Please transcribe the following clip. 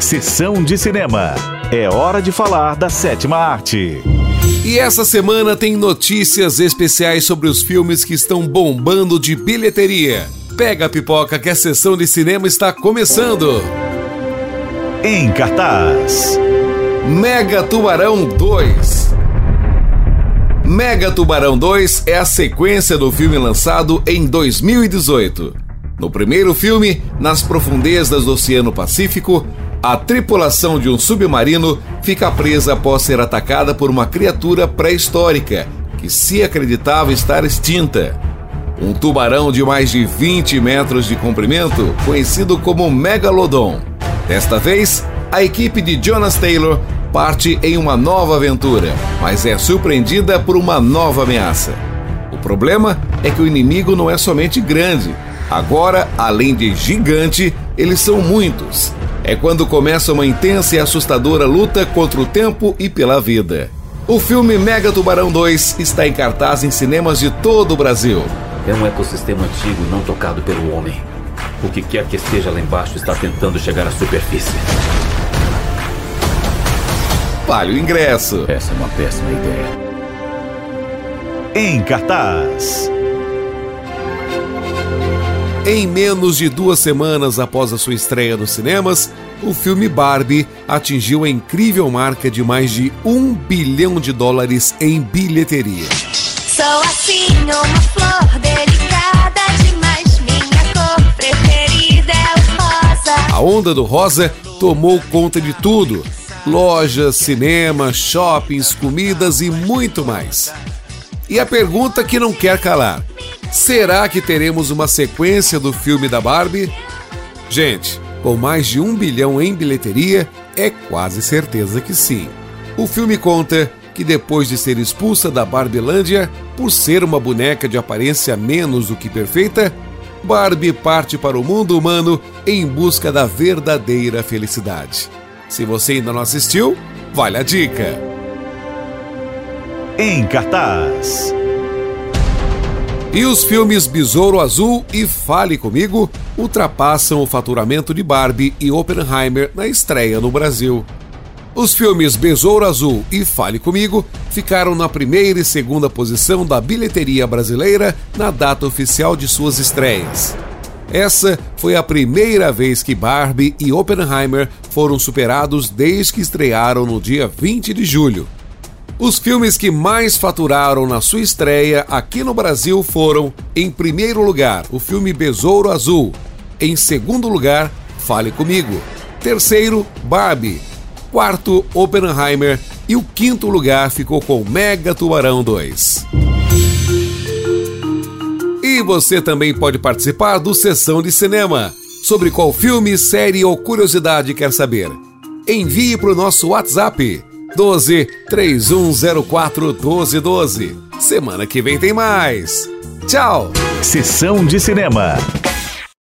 Sessão de cinema. É hora de falar da sétima arte. E essa semana tem notícias especiais sobre os filmes que estão bombando de bilheteria. Pega a pipoca que a sessão de cinema está começando. Em cartaz. Mega Tubarão 2. Mega Tubarão 2 é a sequência do filme lançado em 2018. No primeiro filme, nas profundezas do Oceano Pacífico, a tripulação de um submarino fica presa após ser atacada por uma criatura pré-histórica que se acreditava estar extinta. Um tubarão de mais de 20 metros de comprimento, conhecido como Megalodon. Desta vez, a equipe de Jonas Taylor parte em uma nova aventura, mas é surpreendida por uma nova ameaça. O problema é que o inimigo não é somente grande. Agora, além de gigante, eles são muitos. É quando começa uma intensa e assustadora luta contra o tempo e pela vida. O filme Mega Tubarão 2 está em cartaz em cinemas de todo o Brasil. É um ecossistema antigo não tocado pelo homem. O que quer que esteja lá embaixo está tentando chegar à superfície. Vale o ingresso. Essa é uma péssima ideia. Em cartaz. Em menos de duas semanas após a sua estreia nos cinemas, o filme Barbie atingiu a incrível marca de mais de um bilhão de dólares em bilheteria. Sou assim, uma flor delicada demais. Minha cor preferida é o rosa. A onda do rosa tomou conta de tudo: lojas, cinemas, shoppings, comidas e muito mais. E a pergunta que não quer calar: será que teremos uma sequência do filme da Barbie? Gente, com mais de um bilhão em bilheteria, é quase certeza que sim. O filme conta que depois de ser expulsa da Barbilândia por ser uma boneca de aparência menos do que perfeita, Barbie parte para o mundo humano em busca da verdadeira felicidade. Se você ainda não assistiu, vale a dica. Em cartaz. E os filmes Besouro Azul e Fale Comigo ultrapassam o faturamento de Barbie e Oppenheimer na estreia no Brasil. Os filmes Besouro Azul e Fale Comigo ficaram na primeira e segunda posição da bilheteria brasileira na data oficial de suas estreias. Essa foi a primeira vez que Barbie e Oppenheimer foram superados desde que estrearam no dia 20 de julho. Os filmes que mais faturaram na sua estreia aqui no Brasil foram, em primeiro lugar, o filme Besouro Azul, em segundo lugar, Fale Comigo, terceiro, Barbie, quarto, Oppenheimer e o quinto lugar ficou com Mega Tubarão 2. E você também pode participar do Sessão de Cinema. Sobre qual filme, série ou curiosidade quer saber? Envie para o nosso WhatsApp 12 3104 1212. Semana que vem tem mais. Tchau! Sessão de cinema.